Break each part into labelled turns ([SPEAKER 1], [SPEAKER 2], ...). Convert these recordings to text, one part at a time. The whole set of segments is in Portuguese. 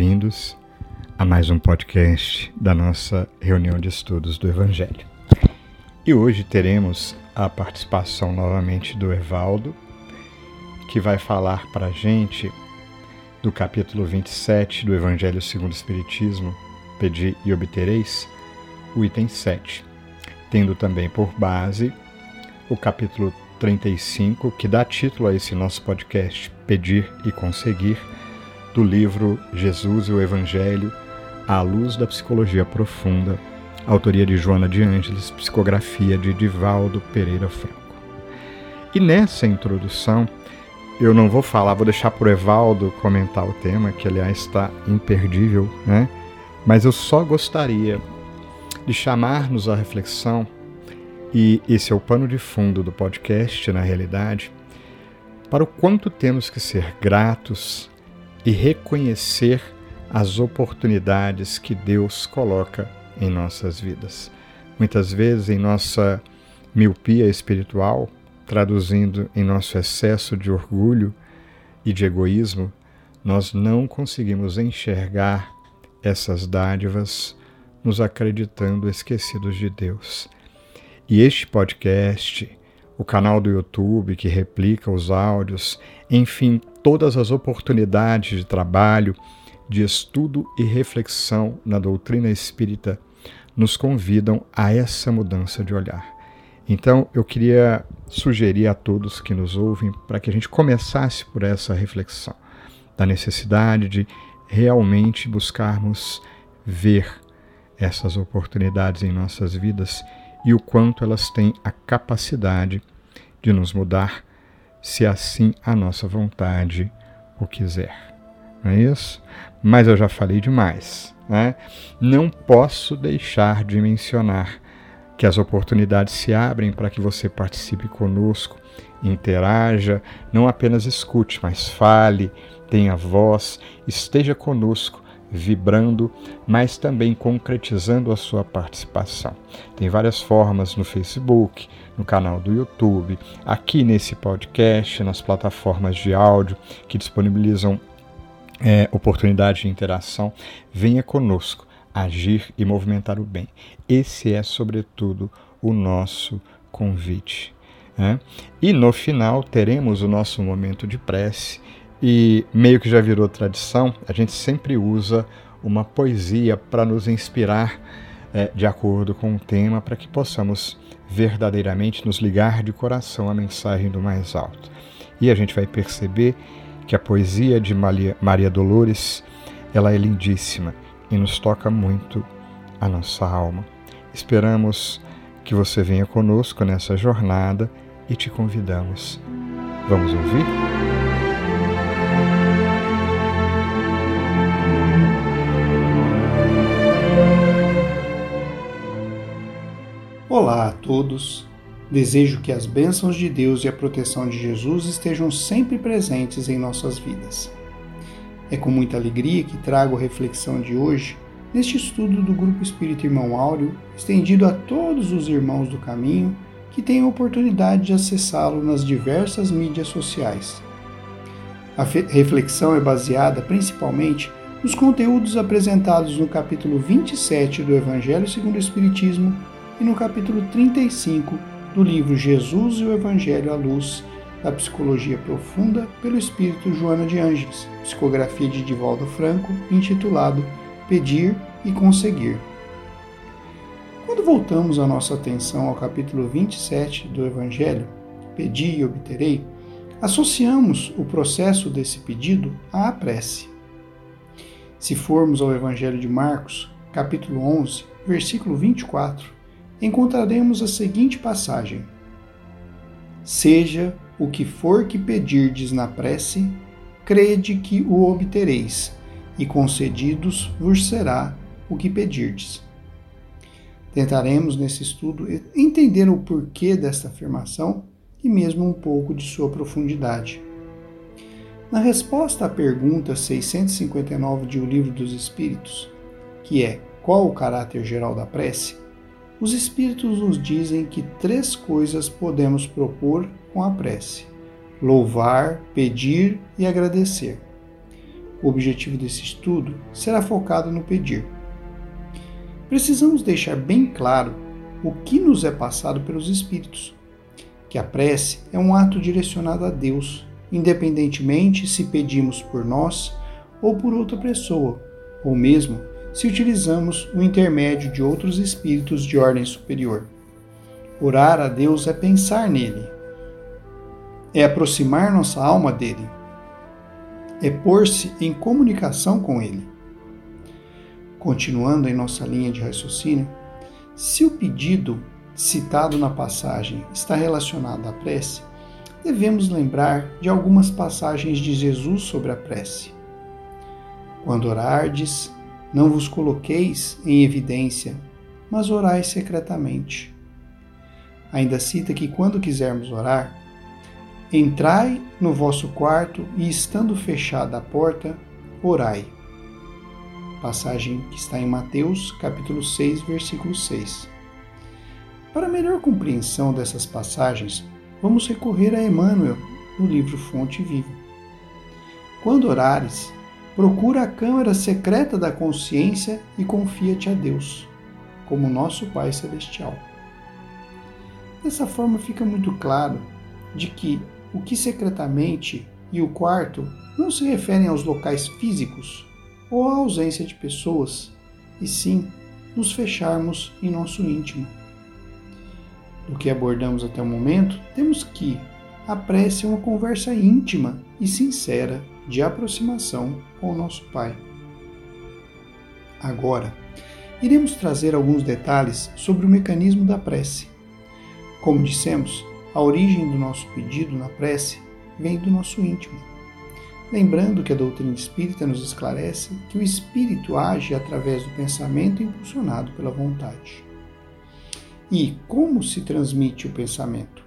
[SPEAKER 1] bem-vindos a mais um podcast da nossa reunião de estudos do Evangelho. E hoje teremos a participação novamente do Evaldo, que vai falar para a gente do capítulo 27 do Evangelho segundo o Espiritismo, Pedi e Obtereis, o item 7, tendo também por base o capítulo 35, que dá título a esse nosso podcast, Pedir e Conseguir, do livro Jesus e o Evangelho, à luz da psicologia profunda, autoria de Joana de Ângeles, psicografia de Divaldo Pereira Franco. E nessa introdução, eu não vou falar, vou deixar para o Evaldo comentar o tema, que aliás está imperdível, né? Mas eu só gostaria de chamar-nos à reflexão, e esse é o pano de fundo do podcast, na realidade, para o quanto temos que ser gratos e reconhecer as oportunidades que Deus coloca em nossas vidas. Muitas vezes, em nossa miopia espiritual, traduzindo em nosso excesso de orgulho e de egoísmo, nós não conseguimos enxergar essas dádivas, nos acreditando esquecidos de Deus. E este podcast, o canal do YouTube que replica os áudios, enfim, todas as oportunidades de trabalho, de estudo e reflexão na doutrina espírita nos convidam a essa mudança de olhar. Então, eu queria sugerir a todos que nos ouvem para que a gente começasse por essa reflexão da necessidade de realmente buscarmos ver essas oportunidades em nossas vidas e o quanto elas têm a capacidade de nos mudar, se assim a nossa vontade o quiser. Não é isso? Mas eu já falei demais. Né? Não posso deixar de mencionar que as oportunidades se abrem para que você participe conosco, interaja, não apenas escute, mas fale, tenha voz, esteja conosco, vibrando, mas também concretizando a sua participação. Tem várias formas no Facebook, no canal do YouTube, aqui nesse podcast, nas plataformas de áudio que disponibilizam é, oportunidade de interação. Venha conosco agir e movimentar o bem. Esse é, sobretudo, o nosso convite. Né? E no final teremos o nosso momento de prece, e meio que já virou tradição, a gente sempre usa uma poesia para nos inspirar é, de acordo com o tema, para que possamos verdadeiramente nos ligar de coração à mensagem do mais alto. E a gente vai perceber que a poesia de Maria Dolores ela é lindíssima e nos toca muito a nossa alma. Esperamos que você venha conosco nessa jornada e te convidamos. Vamos ouvir?
[SPEAKER 2] Olá a todos. Desejo que as bênçãos de Deus e a proteção de Jesus estejam sempre presentes em nossas vidas. É com muita alegria que trago a reflexão de hoje neste estudo do Grupo Espírito Irmão Áureo, estendido a todos os irmãos do caminho que têm a oportunidade de acessá-lo nas diversas mídias sociais. A reflexão é baseada principalmente nos conteúdos apresentados no capítulo 27 do Evangelho segundo o Espiritismo e no capítulo 35 do livro Jesus e o Evangelho à Luz da Psicologia Profunda pelo Espírito Joana de Ângeles, psicografia de Divaldo Franco, intitulado Pedir e Conseguir. Quando voltamos a nossa atenção ao capítulo 27 do Evangelho, Pedi e Obterei, associamos o processo desse pedido à prece. Se formos ao Evangelho de Marcos, capítulo 11, versículo 24, encontraremos a seguinte passagem: Seja o que for que pedirdes na prece, crede que o obtereis, e concedidos vos será o que pedirdes. Tentaremos nesse estudo entender o porquê desta afirmação e mesmo um pouco de sua profundidade. Na resposta à pergunta 659 de O Livro dos Espíritos, que é qual o caráter geral da prece, os Espíritos nos dizem que três coisas podemos propor com a prece: louvar, pedir e agradecer. O objetivo desse estudo será focado no pedir. Precisamos deixar bem claro o que nos é passado pelos Espíritos, que a prece é um ato direcionado a Deus, independentemente se pedimos por nós ou por outra pessoa, ou mesmo se utilizamos o intermédio de outros espíritos de ordem superior. Orar a Deus é pensar nele, é aproximar nossa alma dele, é pôr-se em comunicação com ele. Continuando em nossa linha de raciocínio, se o pedido citado na passagem está relacionado à prece, devemos lembrar de algumas passagens de Jesus sobre a prece. Quando orardes, não vos coloqueis em evidência, mas orai secretamente. Ainda cita que quando quisermos orar, entrai no vosso quarto e, estando fechada a porta, orai. Passagem que está em Mateus, capítulo 6, versículo 6. Para melhor compreensão dessas passagens, vamos recorrer a Emmanuel no livro Fonte Viva. Quando orares, Procura a câmara secreta da consciência e confia-te a Deus, como nosso Pai Celestial. Dessa forma fica muito claro de que o que secretamente e o quarto não se referem aos locais físicos ou à ausência de pessoas, e sim nos fecharmos em nosso íntimo. Do que abordamos até o momento, temos que a prece é uma conversa íntima e sincera de aproximação com o nosso Pai. Agora, iremos trazer alguns detalhes sobre o mecanismo da prece. Como dissemos, a origem do nosso pedido na prece vem do nosso íntimo. Lembrando que a doutrina espírita nos esclarece que o espírito age através do pensamento impulsionado pela vontade. E como se transmite o pensamento?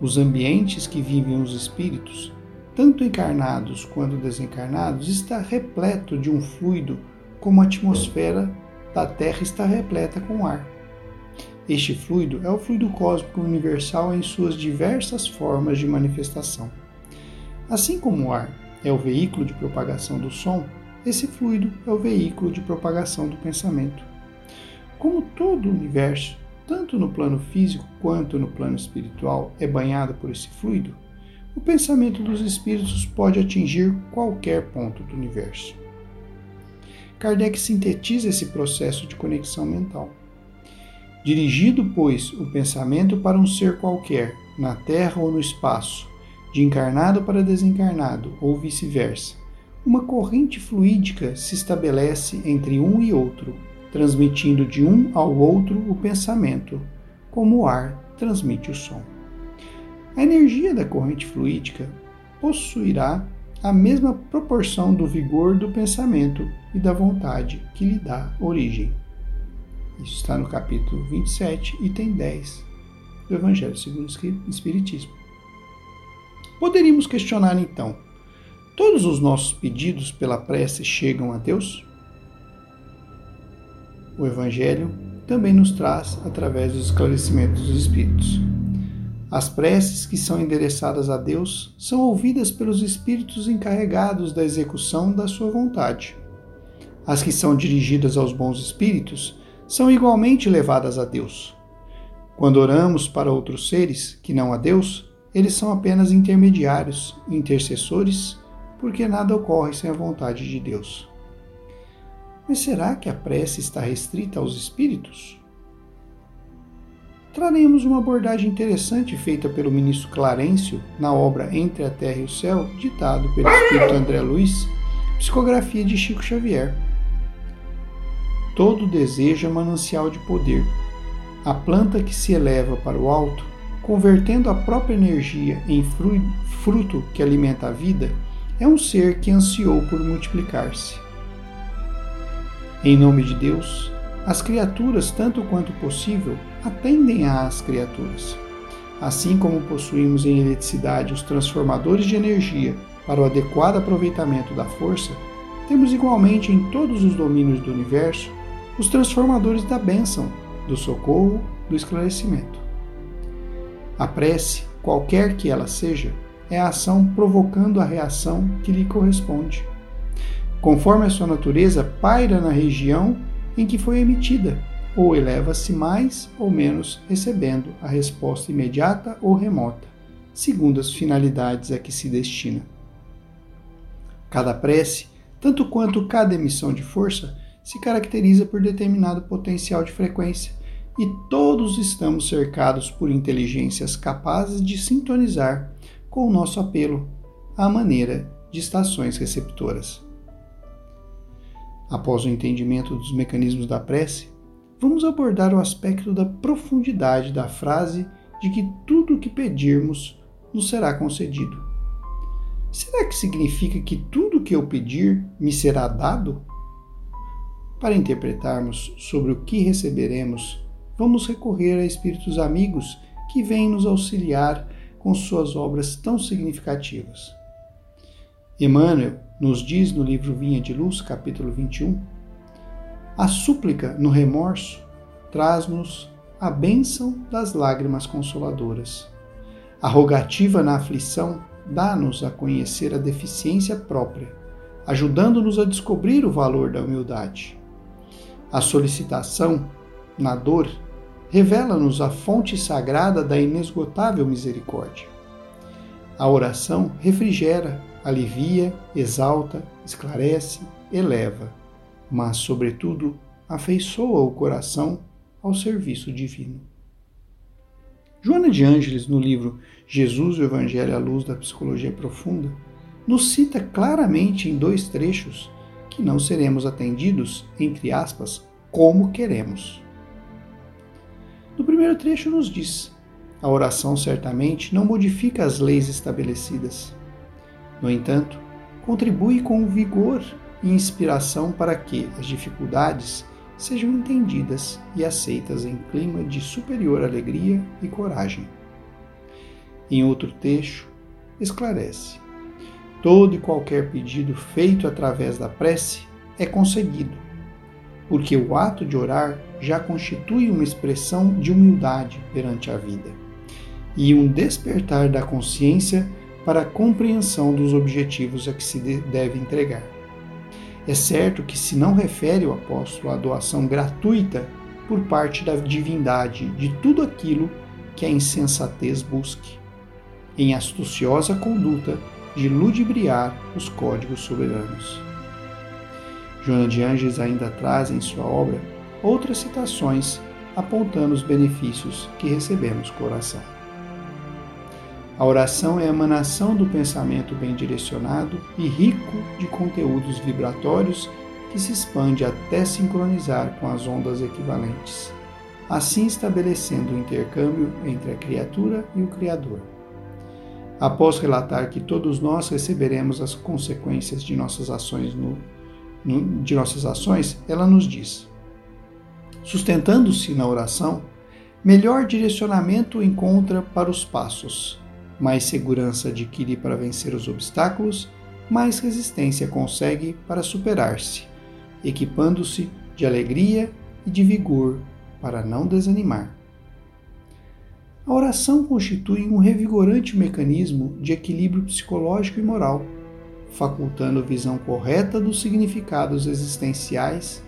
[SPEAKER 2] Os ambientes que vivem os espíritos tanto encarnados quanto desencarnados, está repleto de um fluido, como a atmosfera da Terra está repleta com ar. Este fluido é o fluido cósmico universal em suas diversas formas de manifestação. Assim como o ar é o veículo de propagação do som, esse fluido é o veículo de propagação do pensamento. Como todo o universo, tanto no plano físico quanto no plano espiritual, é banhado por esse fluido, o pensamento dos espíritos pode atingir qualquer ponto do universo. Kardec sintetiza esse processo de conexão mental. Dirigido, pois, o pensamento para um ser qualquer, na Terra ou no espaço, de encarnado para desencarnado ou vice-versa, uma corrente fluídica se estabelece entre um e outro, transmitindo de um ao outro o pensamento, como o ar transmite o som. A energia da corrente fluídica possuirá a mesma proporção do vigor do pensamento e da vontade que lhe dá origem. Isso está no capítulo 27, item 10 do Evangelho segundo o Espiritismo. Poderíamos questionar então: todos os nossos pedidos pela prece chegam a Deus? O Evangelho também nos traz através dos esclarecimentos dos Espíritos. As preces que são endereçadas a Deus são ouvidas pelos espíritos encarregados da execução da sua vontade. As que são dirigidas aos bons espíritos são igualmente levadas a Deus. Quando oramos para outros seres que não a Deus, eles são apenas intermediários, intercessores, porque nada ocorre sem a vontade de Deus. Mas será que a prece está restrita aos espíritos? Traremos uma abordagem interessante feita pelo ministro Clarencio na obra Entre a Terra e o Céu, ditado pelo espírito André Luiz, psicografia de Chico Xavier. Todo desejo é manancial de poder. A planta que se eleva para o alto, convertendo a própria energia em fruto que alimenta a vida, é um ser que ansiou por multiplicar-se. Em nome de Deus, as criaturas, tanto quanto possível, atendem às criaturas. Assim como possuímos em eletricidade os transformadores de energia para o adequado aproveitamento da força, temos igualmente em todos os domínios do universo os transformadores da bênção, do socorro, do esclarecimento. A prece, qualquer que ela seja, é a ação provocando a reação que lhe corresponde, conforme a sua natureza, paira na região em que foi emitida, ou eleva-se mais ou menos, recebendo a resposta imediata ou remota, segundo as finalidades a que se destina. Cada prece, tanto quanto cada emissão de força, se caracteriza por determinado potencial de frequência, e todos estamos cercados por inteligências capazes de sintonizar com o nosso apelo à maneira de estações receptoras. Após o entendimento dos mecanismos da prece, vamos abordar o aspecto da profundidade da frase de que tudo o que pedirmos nos será concedido. Será que significa que tudo o que eu pedir me será dado? Para interpretarmos sobre o que receberemos, vamos recorrer a espíritos amigos que vêm nos auxiliar com suas obras tão significativas. Emmanuel nos diz no livro Vinha de Luz, capítulo 21, a súplica no remorso traz-nos a bênção das lágrimas consoladoras. A rogativa na aflição dá-nos a conhecer a deficiência própria, ajudando-nos a descobrir o valor da humildade. A solicitação na dor revela-nos a fonte sagrada da inesgotável misericórdia. A oração refrigera alivia, exalta, esclarece, eleva, mas, sobretudo, afeiçoa o coração ao serviço divino. Joana de Ângeles, no livro Jesus, o Evangelho à Luz da Psicologia Profunda, nos cita claramente em dois trechos que não seremos atendidos, entre aspas, como queremos. No primeiro trecho, nos diz: a oração certamente não modifica as leis estabelecidas, no entanto, contribui com vigor e inspiração para que as dificuldades sejam entendidas e aceitas em clima de superior alegria e coragem. Em outro texto, esclarece: todo e qualquer pedido feito através da prece é concedido, porque o ato de orar já constitui uma expressão de humildade perante a vida e um despertar da consciência para a compreensão dos objetivos a que se deve entregar. É certo que se não refere o apóstolo à doação gratuita por parte da divindade de tudo aquilo que a insensatez busque, em astuciosa conduta de ludibriar os códigos soberanos. Joana de Anges ainda traz em sua obra outras citações apontando os benefícios que recebemos com oração. A oração é a emanação do pensamento bem direcionado e rico de conteúdos vibratórios que se expande até sincronizar com as ondas equivalentes, assim estabelecendo o intercâmbio entre a criatura e o Criador. Após relatar que todos nós receberemos as consequências de nossas ações no, no, de nossas ações, ela nos diz: sustentando-se na oração, melhor direcionamento encontra para os passos mais segurança adquire para vencer os obstáculos, mais resistência consegue para superar-se, equipando-se de alegria e de vigor para não desanimar. A oração constitui um revigorante mecanismo de equilíbrio psicológico e moral, facultando visão correta dos significados existenciais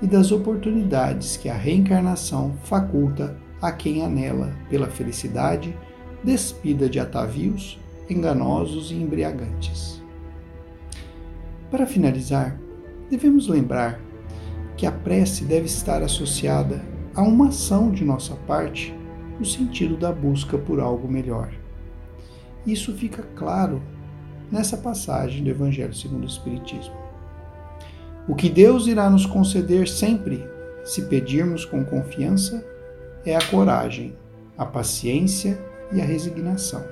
[SPEAKER 2] e das oportunidades que a reencarnação faculta a quem anela pela felicidade despida de atavios enganosos e embriagantes. Para finalizar, devemos lembrar que a prece deve estar associada a uma ação de nossa parte no sentido da busca por algo melhor. Isso fica claro nessa passagem do Evangelho segundo o Espiritismo. O que Deus irá nos conceder sempre, se pedirmos com confiança, é a coragem, a paciência e a resignação.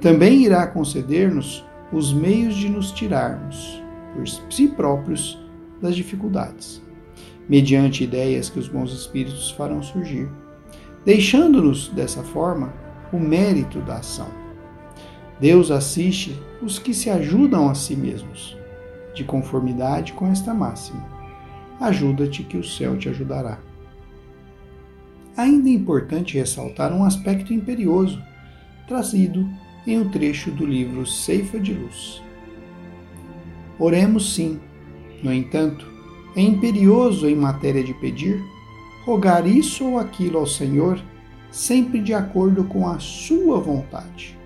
[SPEAKER 2] Também irá conceder-nos os meios de nos tirarmos, por si próprios, das dificuldades, mediante ideias que os bons espíritos farão surgir, deixando-nos, dessa forma, o mérito da ação. Deus assiste os que se ajudam a si mesmos, de conformidade com esta máxima: ajuda-te que o céu te ajudará ainda é importante ressaltar um aspecto imperioso trazido em um trecho do livro Ceifa de Luz. Oremos sim. No entanto, é imperioso em matéria de pedir rogar isso ou aquilo ao Senhor, sempre de acordo com a sua vontade.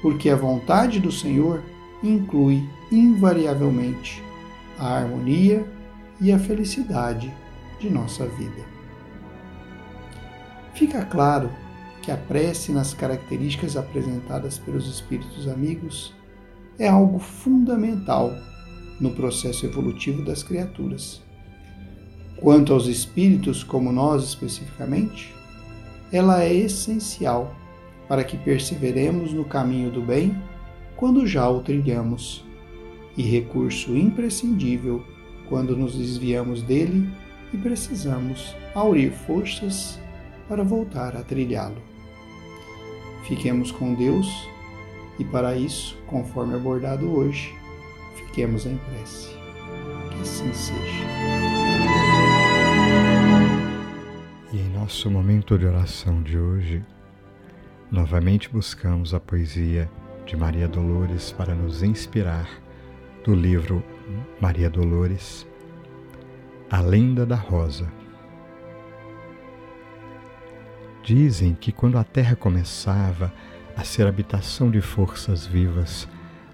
[SPEAKER 2] Porque a vontade do Senhor inclui invariavelmente a harmonia e a felicidade de nossa vida. Fica claro que a prece, nas características apresentadas pelos Espíritos amigos, é algo fundamental no processo evolutivo das criaturas. Quanto aos espíritos, como nós especificamente, ela é essencial para que perseveremos no caminho do bem quando já o trilhamos, e recurso imprescindível quando nos desviamos dele e precisamos aurir forças para voltar a trilhá-lo. Fiquemos com Deus e, para isso, conforme abordado hoje, fiquemos em prece. Que assim seja.
[SPEAKER 1] E em nosso momento de oração de hoje, novamente buscamos a poesia de Maria Dolores para nos inspirar do livro Maria Dolores, A Lenda da Rosa. Dizem que quando a terra começava a ser habitação de forças vivas,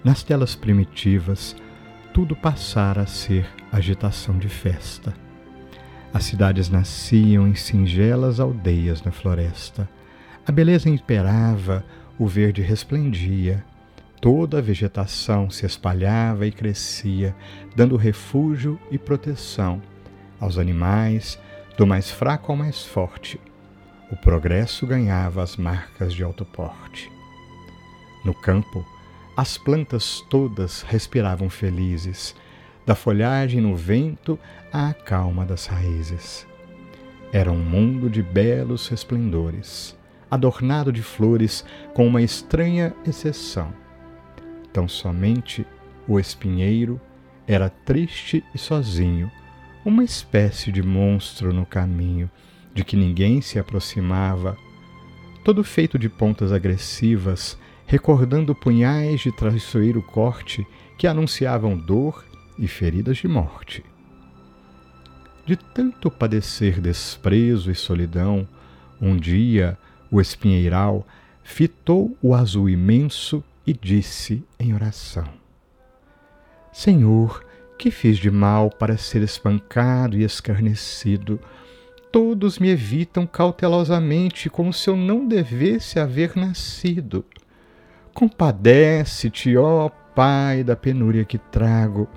[SPEAKER 1] nas telas primitivas, tudo passara a ser agitação de festa. As cidades nasciam em singelas aldeias na floresta. A beleza imperava, o verde resplendia. Toda a vegetação se espalhava e crescia, dando refúgio e proteção aos animais, do mais fraco ao mais forte. O progresso ganhava as marcas de alto porte. No campo, as plantas todas respiravam felizes, da folhagem no vento à calma das raízes. Era um mundo de belos resplendores, adornado de flores com uma estranha exceção. Tão somente o espinheiro era triste e sozinho, uma espécie de monstro no caminho, de que ninguém se aproximava, todo feito de pontas agressivas recordando punhais de traiçoeiro corte que anunciavam dor e feridas de morte. De tanto padecer desprezo e solidão, um dia o espinheiral fitou o azul imenso e disse em oração: Senhor, que fiz de mal para ser espancado e escarnecido? Todos me evitam cautelosamente, como se eu não devesse haver nascido. Compadece-te, ó Pai, da penúria que trago.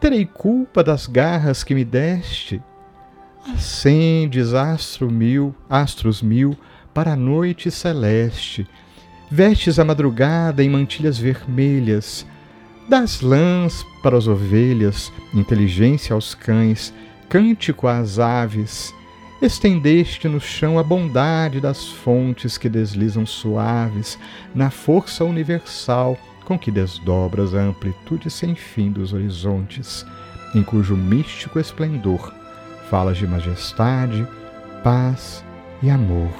[SPEAKER 1] Terei culpa das garras que me deste. Acendes astro mil, astros mil para a noite celeste. Vestes a madrugada em mantilhas vermelhas. Das lãs para as ovelhas, inteligência aos cães, cântico às aves estendeste no chão a bondade das fontes que deslizam suaves na força universal com que desdobras a amplitude sem fim dos horizontes, em cujo místico esplendor falas de majestade, paz e amor.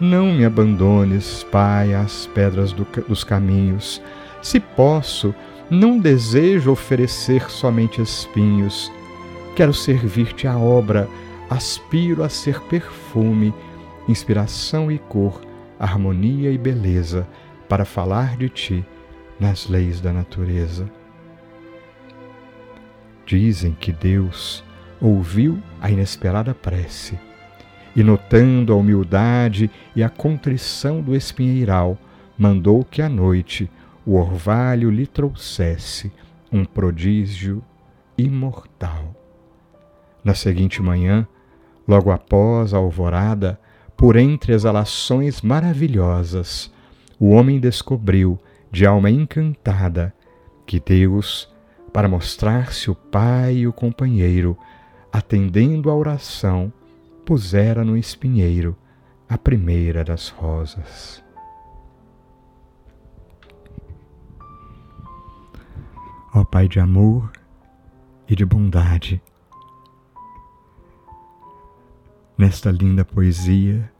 [SPEAKER 1] Não me abandones, Pai, às pedras do, dos caminhos. Se posso, não desejo oferecer somente espinhos. Quero servir-te a obra aspiro a ser perfume, inspiração e cor, harmonia e beleza para falar de ti nas leis da natureza. Dizem que Deus ouviu a inesperada prece e, notando a humildade e a contrição do espinheiral, mandou que à noite o orvalho lhe trouxesse um prodígio imortal. Na seguinte manhã, Logo após a alvorada, por entre exalações maravilhosas, o homem descobriu, de alma encantada, que Deus, para mostrar-se o Pai e o companheiro, atendendo à oração, pusera no espinheiro a primeira das rosas. Ó Pai de amor e de bondade, nesta linda poesia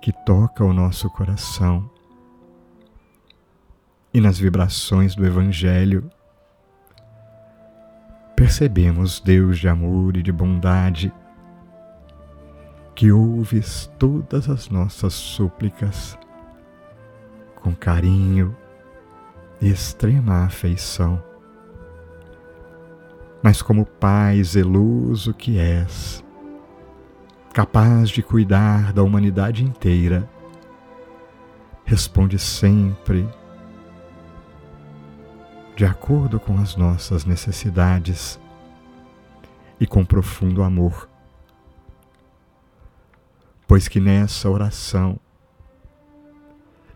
[SPEAKER 1] que toca o nosso coração e nas vibrações do Evangelho percebemos, Deus de amor e de bondade, que ouves todas as nossas súplicas com carinho e extrema afeição. Mas, como Pai zeloso que és, capaz de cuidar da humanidade inteira, responde sempre de acordo com as nossas necessidades e com profundo amor. Pois que nessa oração,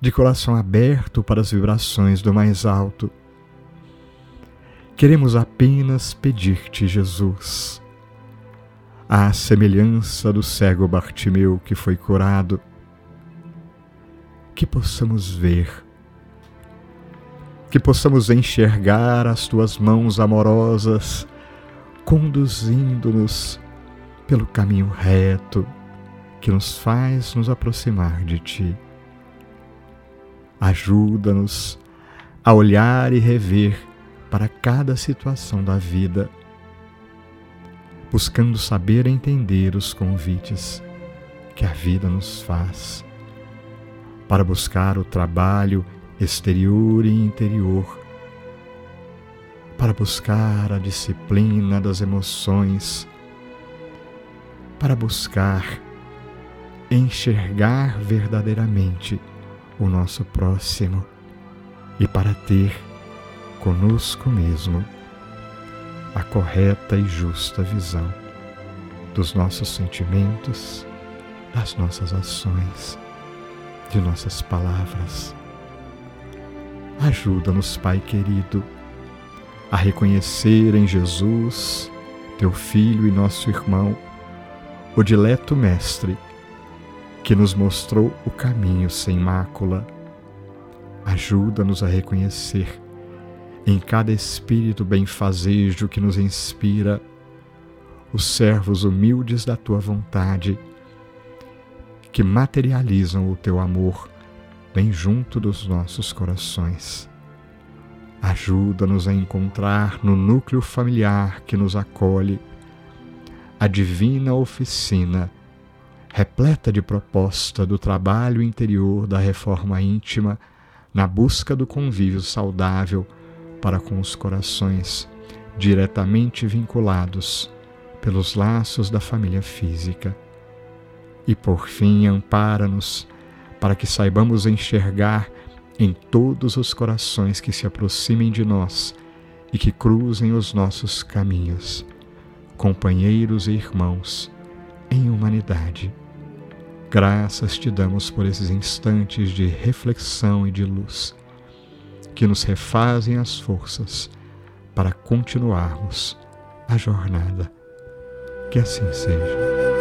[SPEAKER 1] de coração aberto para as vibrações do mais alto, queremos apenas pedir-te, Jesus, à semelhança do cego Bartimeu que foi curado, que possamos ver, que possamos enxergar as tuas mãos amorosas conduzindo-nos pelo caminho reto que nos faz nos aproximar de Ti. Ajuda-nos a olhar e rever para cada situação da vida, buscando saber entender os convites que a vida nos faz, para buscar o trabalho exterior e interior, para buscar a disciplina das emoções, para buscar enxergar verdadeiramente o nosso próximo e para ter conosco mesmo a correta e justa visão dos nossos sentimentos, das nossas ações, de nossas palavras. Ajuda-nos, Pai querido, a reconhecer em Jesus, teu Filho e nosso irmão, o dileto Mestre que nos mostrou o caminho sem mácula. Ajuda-nos a reconhecer em cada espírito benfazejo que nos inspira os servos humildes da tua vontade, que materializam o teu amor bem junto dos nossos corações. Ajuda-nos a encontrar no núcleo familiar que nos acolhe a divina oficina repleta de proposta do trabalho interior da reforma íntima na busca do convívio saudável para com os corações diretamente vinculados pelos laços da família física. E por fim, ampara-nos para que saibamos enxergar em todos os corações que se aproximem de nós e que cruzem os nossos caminhos, companheiros e irmãos em humanidade Graças te damos por esses instantes de reflexão e de luz que nos refazem as forças para continuarmos a jornada. Que assim seja.